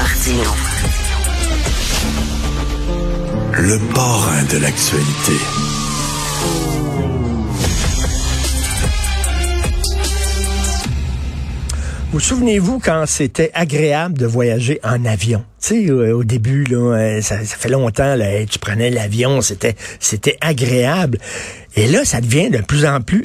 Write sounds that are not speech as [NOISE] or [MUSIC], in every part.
Martino. Le parrain de l'actualité. Vous souvenez-vous quand c'était agréable de voyager en avion? Tu sais, au début, là, euh, ça, ça fait longtemps, là, tu prenais l'avion, c'était, c'était agréable. Et là, ça devient de plus en plus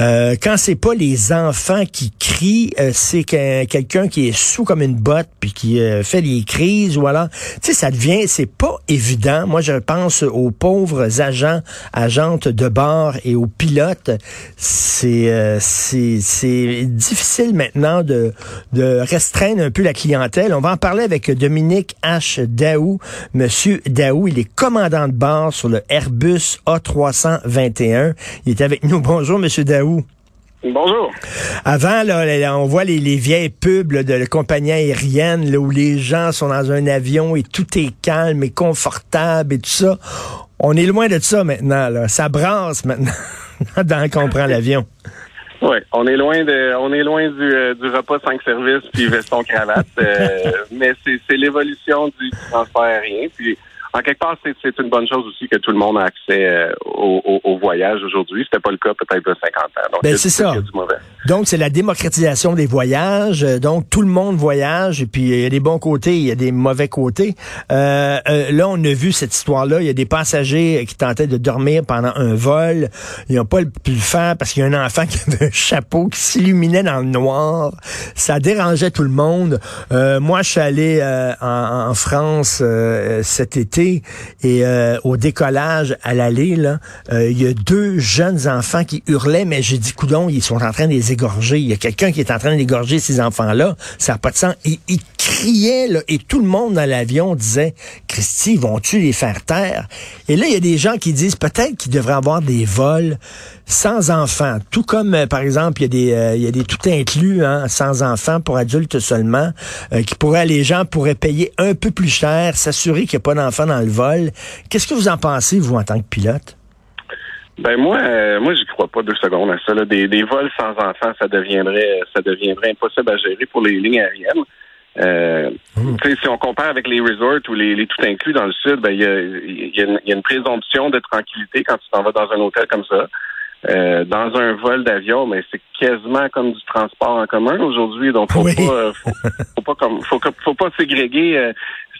euh, quand c'est pas les enfants qui crient, euh, c'est quelqu'un qui est sous comme une botte puis qui euh, fait des crises ou alors, tu sais, ça devient, c'est pas évident. Moi, je pense aux pauvres agents, agentes de bord et aux pilotes. C'est c'est difficile maintenant de de restreindre un peu la clientèle. On va en parler avec Dominique H. Daou. Monsieur Daou, il est commandant de bord sur le Airbus A321. Il est avec nous Bonjour, Monsieur Daou. Bonjour. Avant, là, on voit les, vieilles pubs de la compagnie aérienne là, où les gens sont dans un avion et tout est calme et confortable et tout ça. On est loin de ça maintenant. Là. Ça brasse maintenant [LAUGHS] dans qu'on prend l'avion. Oui, on est loin de, on est loin du, euh, du repas cinq services puis veston cravate, euh, [LAUGHS] mais c'est l'évolution du transport aérien. Puis en quelque part, c'est une bonne chose aussi que tout le monde a accès euh, au, au, voyage aujourd'hui. C'était pas le cas peut-être de 50 ans. Donc, ben, c'est ça. Donc, c'est la démocratisation des voyages. Donc, tout le monde voyage. Et puis, il y a des bons côtés, il y a des mauvais côtés. Euh, euh, là, on a vu cette histoire-là. Il y a des passagers qui tentaient de dormir pendant un vol. Ils n'ont pas pu le faire parce qu'il y a un enfant [LAUGHS] qui avait un chapeau qui s'illuminait dans le noir. Ça dérangeait tout le monde. moi, je suis allé en, en, France cet été et euh, au décollage à l'aller, euh, il y a deux jeunes enfants qui hurlaient, mais j'ai dit, coudon, ils sont en train de les égorger. Il y a quelqu'un qui est en train d'égorger ces enfants-là. Ça n'a pas de sens. Et ils criaient, et tout le monde dans l'avion disait, Christy, vont-tu les faire taire? Et là, il y a des gens qui disent peut-être qu'il devrait avoir des vols sans enfants. Tout comme, euh, par exemple, il y a des, il y a des tout inclus, hein, sans enfants pour adultes seulement, qui pourraient, les gens pourraient payer un peu plus cher, s'assurer qu'il n'y a pas d'enfants dans le vol. Qu'est-ce que vous en pensez, vous, en tant que pilote? Ben moi, euh, moi, j'y crois pas deux secondes à ça. Des, vols sans enfants, ça deviendrait, ça deviendrait impossible à gérer pour les lignes aériennes. Euh, mmh. Si on compare avec les resorts ou les, tout inclus dans le sud, ben il y a, une présomption de tranquillité quand tu t'en vas dans un hôtel comme ça. Euh, dans un vol d'avion, mais c'est quasiment comme du transport en commun aujourd'hui. Donc faut pas, faut, pas comme, faut, faut pas ségréguer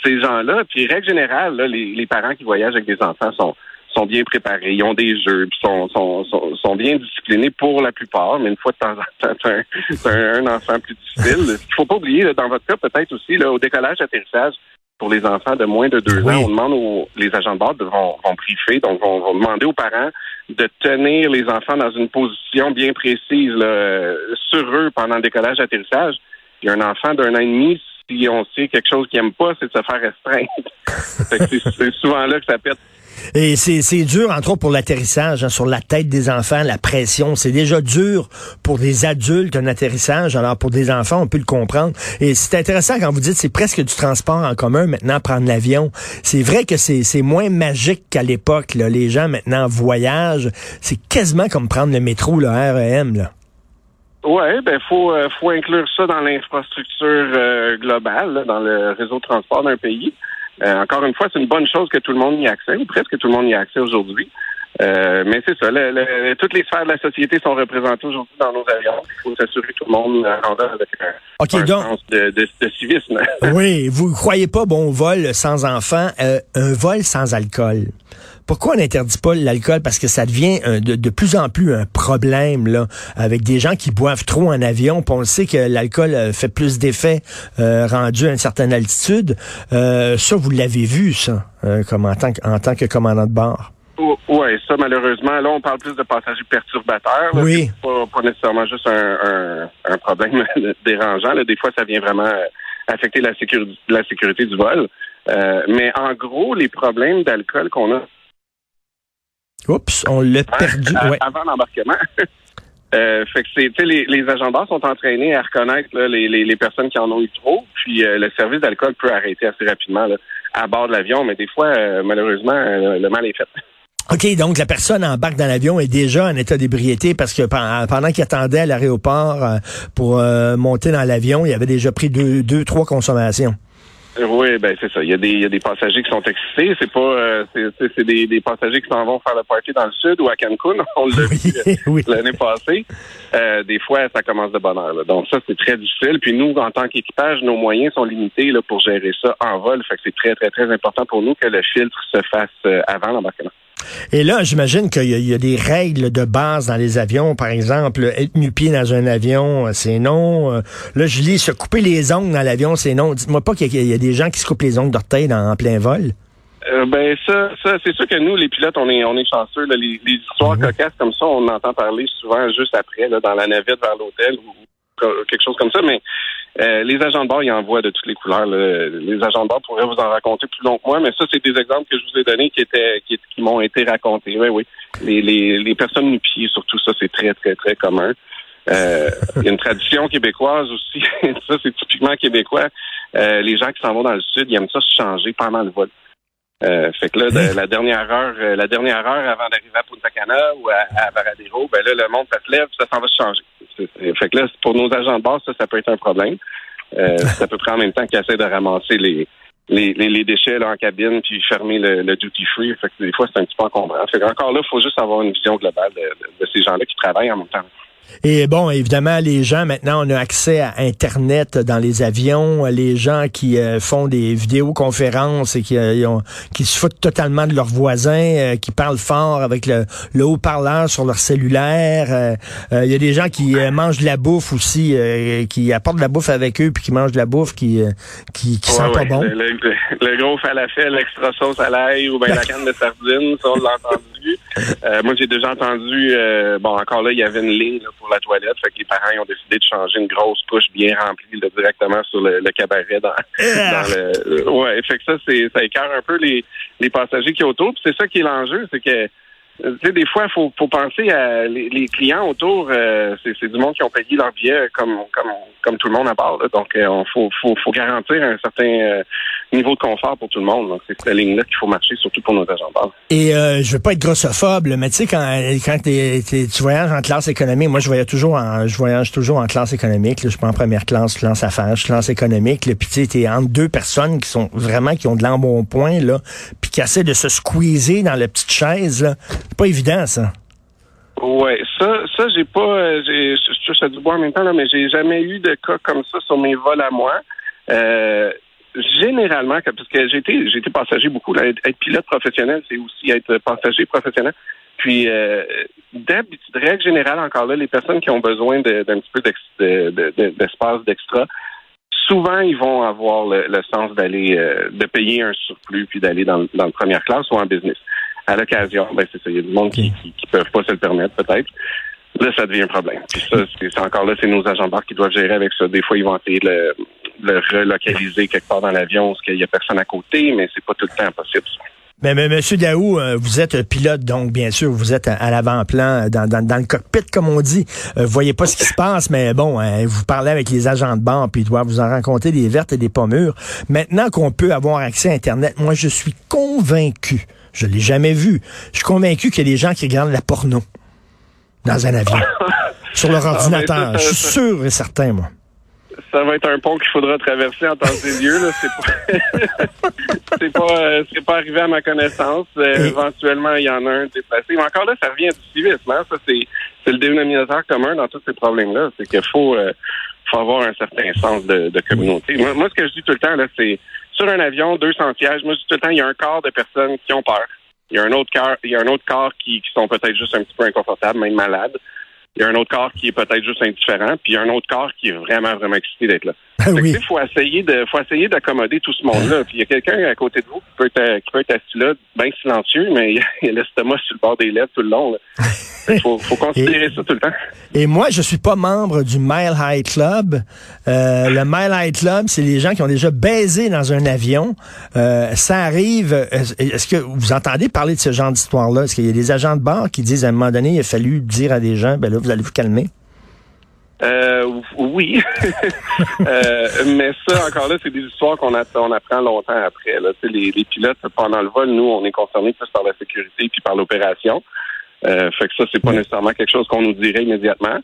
ces gens-là, puis règle générale, les, parents qui voyagent avec des enfants sont sont bien préparés, ils ont des jeux, puis sont, sont, sont, bien disciplinés pour la plupart, mais une fois de temps en temps, c'est un, enfant plus difficile. Il [LAUGHS] faut pas oublier, dans votre cas, peut-être aussi, là, au décollage, atterrissage, pour les enfants de moins de deux ans, on demande aux les agents de bord vont, vont briefer, donc vont, vont, demander aux parents de tenir les enfants dans une position bien précise là, sur eux pendant le décollage atterrissage. Il y a un enfant d'un an et demi, si on sait quelque chose qu'il n'aime pas, c'est de se faire restreindre. [LAUGHS] c'est souvent là que ça pète. Et c'est dur, entre autres, pour l'atterrissage, hein, sur la tête des enfants, la pression. C'est déjà dur pour des adultes, un atterrissage. Alors, pour des enfants, on peut le comprendre. Et c'est intéressant quand vous dites c'est presque du transport en commun, maintenant, prendre l'avion. C'est vrai que c'est moins magique qu'à l'époque. Les gens, maintenant, voyagent. C'est quasiment comme prendre le métro, le REM. Là. Oui, ben faut euh, faut inclure ça dans l'infrastructure euh, globale, dans le réseau de transport d'un pays. Euh, encore une fois, c'est une bonne chose que tout le monde y accès, ou presque tout le monde y ait accès aujourd'hui. mais c'est ça, toutes les sphères de la société sont représentées aujourd'hui dans nos avions. Il faut s'assurer que tout le monde en avec un, sens de, de, de, civisme. [LAUGHS] oui, vous ne croyez pas, bon, vol sans enfant, un vol sans alcool. Pourquoi on n'interdit pas l'alcool? Parce que ça devient de, plus en plus un problème, là, avec des gens qui boivent trop en avion. on sait que l'alcool euh, fait plus d'effet euh, rendu à une certaine altitude. Euh, ça, vous l'avez vu, ça, comme en tant, que, en tant que commandant de bord. Oui, ça, malheureusement, là, on parle plus de passagers perturbateurs. oui. Pas, pas, nécessairement juste un, un, problème [LAUGHS] dérangeant. Des fois, ça vient vraiment affecter la sécurité, la sécurité du vol. mais en gros, les problèmes d'alcool qu'on a Oups, on l'a perdu. Avant l'embarquement. [LAUGHS] Euh, fait que c'est, les, les agents de sont entraînés à reconnaître les, les, personnes qui en ont eu trop, puis euh, le service d'alcool peut arrêter assez rapidement à bord de l'avion, mais des fois, euh, malheureusement, le mal est fait. [LAUGHS] OK, donc la personne embarque dans l'avion est déjà en état d'ébriété parce que pendant qu'il attendait à l'aéroport euh, pour euh, monter dans l'avion, il avait déjà pris deux, deux trois consommations. Oui, ben c'est ça. Il y, a des, il y a des passagers qui sont excités. C'est pas, euh, c'est des, des, passagers qui s'en vont faire le party dans le sud ou à Cancun. [LAUGHS] On l'a vu [LAUGHS] l'année passée. Euh, des fois, ça commence de bonne heure. Donc ça, c'est très difficile. Puis nous, en tant qu'équipage, nos moyens sont limités là, pour gérer ça en vol. Fait que c'est très, très, très important pour nous que le filtre se fasse euh, avant l'embarquement. Et là, j'imagine qu'il y, a des règles de base dans les avions. Par exemple, être nu-pied dans un avion, euh, c'est non. Euh, là, je lis se couper les ongles dans l'avion, c'est non. Dites-moi pas qu'il y, a des gens qui se coupent les ongles d'orteil en plein vol. Euh, ben ça, ça c'est sûr que nous, les pilotes, on est, on est chanceux. Les, histoires mhm. cocasses comme ça, on entend parler souvent juste après, là, dans la navette vers l'hôtel ou quelque chose comme ça. Mais euh, les agents de bord, ils en voient de toutes les couleurs. Les agents de bord pourraient vous en raconter plus long que moi, mais ça, c'est des exemples que je vous ai donnés qui étaient qui, m'ont été racontés. Oui, oui. Les, les, les personnes nu-pieds, surtout ça, c'est très, très, très commun. Euh, il y a une tradition québécoise aussi. [LAUGHS] ça, c'est typiquement québécois. Euh, les gens qui s'en vont dans le sud, ils aiment ça se changer pendant le vol. Euh, fait que là, la dernière heure, euh, la dernière heure avant d'arriver à Punta Cana ou à, à Varadero, ben là, le monde, ça se lève, ça s'en va se changer. Fait que là, pour nos agents de base, ça, ça peut être un problème. Euh, c'est à peu près en même temps qu'ils essaient de ramasser les, les, les, déchets là, en cabine puis fermer le, le duty free. Fait que des fois, c'est un petit peu encombrant. Fait encore là, il faut juste avoir une vision globale de ces gens-là qui travaillent en même temps. Et bon, évidemment, les gens, maintenant, on a accès à Internet dans les avions. Les gens qui euh, font des vidéoconférences et qui, euh, qui se foutent totalement de leurs voisins, euh, qui parlent fort avec le, le haut-parleur sur leur cellulaire. Il y a des gens qui mangent de la bouffe aussi, qui apportent de la bouffe avec eux puis qui mangent de la bouffe qui, qui, qui sent pas bon. Le, gros falafel extra sauce à l'ail ou bien la canne de sardines, ça, on l'a entendu. moi, j'ai déjà entendu, bon, encore là, il y avait une ligne pour la toilette. Fait que les parents ont décidé de changer une grosse couche bien remplie directement sur le, cabaret dans, [LAUGHS] le. Ouais, fait que ça, c'est ça écarte un peu les, les passagers qui autour. c'est ça qui est l'enjeu, c'est que tu sais, des fois, il faut, faut penser à les, clients autour. Euh, c'est du monde qui ont payé leur billet comme comme comme tout le monde à bord. Donc, il euh, faut, faut, faut garantir un certain euh, niveau de confort pour tout le monde. Donc, c'est cette ligne-là qu'il faut marcher, surtout pour nos agents de. Et euh, je veux pas être grossophobe, mais tu sais, quand, quand tu voyages en classe économique, moi, je voyage toujours en, je voyage toujours en classe économique. je suis pas en première classe, classe affaires, je classe économique. puis tu sais, t'es entre deux personnes qui sont vraiment qui ont de l'embonpoint là, puis qui essaient de se squeezer dans la petite chaise. Là. C'est pas évident ça. Ouais, ça, ça j'ai pas, euh, j'ai, je touche à du bois en même temps là, mais j'ai jamais eu de cas comme ça sur mes vols à moi. Euh, généralement, parce que j'ai été, j'ai été passager beaucoup. Là, être pilote professionnel, c'est aussi être passager professionnel. Puis, euh, d'habitude, règle générale, encore là, les personnes qui ont besoin d'un petit peu d'espace d'extra, souvent, ils vont avoir le, sens d'aller, euh, de payer un surplus puis d'aller dans, dans la première classe ou en business. À l'occasion, ben c'est ça. Il y a du monde qui, qui, peuvent pas se le permettre, peut-être. Là, ça devient un problème. Puis ça, c'est encore là, c'est nos agents de qui doivent gérer avec ça. Des fois, ils vont essayer de le, le relocaliser quelque part dans l'avion parce qu'il y a personne à côté, mais c'est pas tout le temps possible. Mais, mais Monsieur Daou, euh, vous êtes pilote, donc bien sûr, vous êtes à, l'avant-plan, dans, dans, dans, le cockpit, comme on dit. Euh, vous voyez pas ce qui se passe, mais bon, hein, vous parlez avec les agents de bord, puis ils doivent vous en rencontrer des vertes et des pas mûres. Maintenant qu'on peut avoir accès à Internet, moi, je suis convaincu, je l'ai jamais vu, je suis convaincu qu'il y a des gens qui regardent la porno dans un avion, [LAUGHS] sur leur ah, ordinateur. je suis sûr et certain, moi ça va être un pont qu'il faudra traverser en temps et lieu. C'est pas, [LAUGHS] c'est pas, euh, c'est pas arrivé à ma connaissance. Euh, éventuellement, il y en a un déplacé. Mais encore là, ça revient du civisme. Hein. Ça, c'est, c'est le dénominateur commun dans tous ces problèmes-là. C'est qu'il faut, euh, faut avoir un certain sens de, de communauté. Moi, moi, ce que je dis tout le temps, là, c'est sur un avion, 200 sièges. Moi, je dis tout le temps, il y a un quart de personnes qui ont peur. Il y a un autre quart, il y a un autre quart qui, qui sont peut-être juste un petit peu inconfortables, même malades. Il y a un autre corps qui est peut-être juste indifférent, puis il y a un autre corps qui est vraiment, vraiment excité d'être là. Ben il faut essayer de, faut essayer d'accommoder tout ce monde-là. Puis il y a quelqu'un à côté de vous qui peut être, qui peut être assis là, bien silencieux, mais il y a l'estomac sur le bord des lèvres tout le long. [LAUGHS] Il faut, faut considérer ça tout le temps. Et moi, je suis pas membre du Mile High Club. Euh, le Mile High Club, c'est les gens qui ont déjà baisé dans un avion. Euh, ça arrive. Euh, est-ce que vous entendez parler de ce genre d'histoire-là? Est-ce qu'il y a des agents de bord qui disent à un moment donné, il a fallu dire à des gens, ben là, vous allez vous calmer? Euh, oui, [LAUGHS] euh, mais ça encore là, c'est des histoires qu'on on apprend longtemps après. Là. Les, les pilotes pendant le vol, nous, on est concernés plus par la sécurité puis par l'opération. Euh, fait que ça, c'est pas nécessairement quelque chose qu'on nous dirait immédiatement.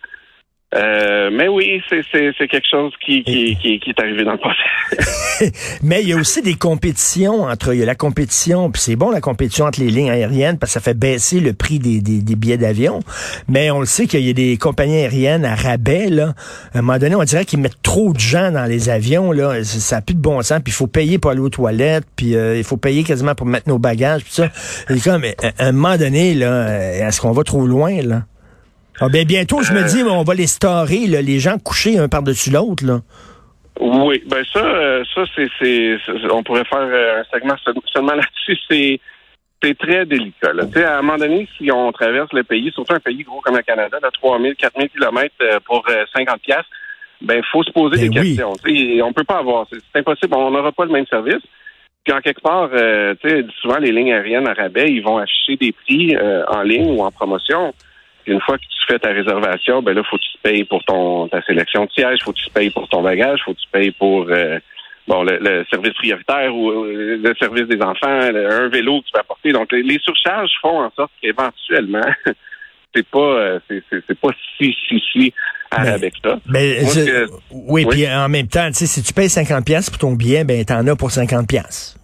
Euh, mais oui, c'est quelque chose qui, qui, qui, qui, est arrivé dans le passé. [LAUGHS] mais il y a aussi des compétitions entre il y a la compétition, puis c'est bon la compétition entre les lignes aériennes parce que ça fait baisser le prix des, des, des billets d'avion. Mais on le sait qu'il y a des compagnies aériennes à rabais là. À un moment donné, on dirait qu'ils mettent trop de gens dans les avions là. Ça n'a plus de bon sens. Puis il faut payer pour aller aux toilettes, puis euh, il faut payer quasiment pour mettre nos bagages, puis ça. Et comme à un moment donné là, est-ce qu'on va trop loin là? Ah ben bientôt, je me dis, on va les storer, les gens couchés un par-dessus l'autre, là. Oui, ben ça, euh, ça c'est, on pourrait faire euh, un segment seulement là-dessus. C'est, c'est très délicat. Là. à un moment donné, si on traverse le pays, surtout un pays gros comme le Canada, de 3000, 4000 kilomètres euh, pour 50 pièces, ben faut se poser ben des questions. T'sais, on peut pas avoir, c'est impossible. On n'aura pas le même service. Puis en quelque part, euh, souvent les lignes aériennes à rabais, ils vont afficher des prix en ligne ou en promotion une fois que tu fais ta réservation, ben là, faut que tu payes pour ton ta sélection de sièges, faut que tu payes pour ton bagage, faut que tu payes pour euh, bon le, service prioritaire ou euh, le service des enfants, un vélo que tu vas apporter. Donc les, surcharges font en sorte qu'éventuellement [LAUGHS] c'est pas euh, c'est pas si si si avec ça. Mais oui, puis en même temps, si tu payes 50 pièces pour ton billet, ben t'en as pour 50 pièces.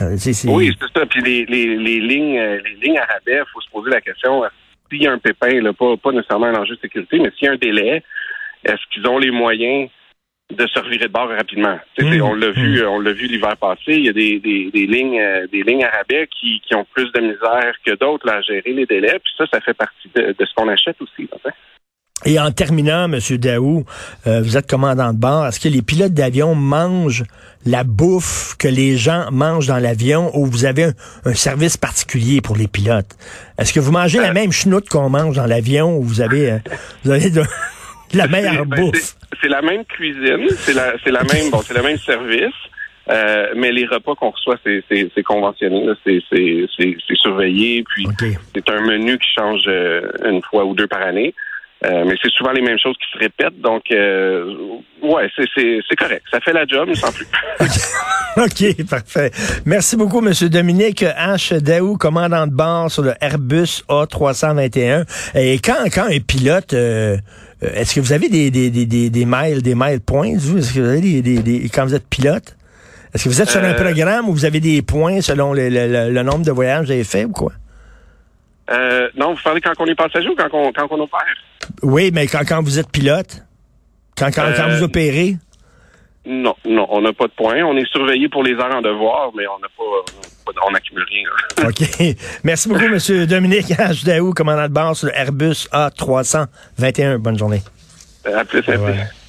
Oui, c'est ça. Puis les, les, les lignes les lignes à rabais, faut se poser la question s'il y a un pépin, là, pas, pas nécessairement un enjeu de sécurité, mais s'il y a un délai, est-ce qu'ils ont les moyens de se revirer de bord rapidement? Mmh. on l'a vu, mmh. on l'a vu l'hiver passé. Il y a des, des, des lignes, euh, des lignes à qui, qui ont plus de misère que d'autres à gérer les délais. Puis ça, ça fait partie de, de ce qu'on achète aussi. Et en terminant, M. Daou, euh, vous êtes commandant de bord. Est-ce que les pilotes d'avion mangent la bouffe que les gens mangent dans l'avion ou vous avez un, service particulier pour les pilotes? Est-ce que vous mangez la euh. même chenoute qu'on mange dans l'avion ou vous avez, euh, vous avez de, [LAUGHS] la meilleure ben, bouffe? C'est la même cuisine, c'est la, la même, bon, c'est le même service. mais les repas qu'on reçoit, c'est conventionné, c'est surveillé, puis c'est un menu qui change une fois ou deux par année. Euh, mais c'est souvent les mêmes choses qui se répètent. Donc, euh, ouais, c'est correct. Ça fait la job, mais sans plus. [LAUGHS] OK, parfait. Merci beaucoup, M. Dominique H. Daou, commandant de bord sur le Airbus A321. Et quand, quand un pilote... Euh, est-ce que vous avez des, des, des, des, miles, des miles points, vous? Est-ce que vous avez des, des, des, quand vous êtes pilote? Est-ce que vous êtes sur un programme où vous avez des points selon le, le, le nombre de voyages que vous avez fait ou quoi? Euh, non, vous parlez quand on est passager ou quand on, quand on opère? Oui, mais quand, quand vous êtes pilote? Quand, quand, quand vous euh, opérez? Non, non, on n'a pas de points. On est surveillé pour les heures en devoir, mais on n'a pas, on n'accumule rien. [LAUGHS] OK. Merci beaucoup, M. Dominique H. Daou, commandant de bord sur le Airbus A321. Bonne journée. À plus, à plus.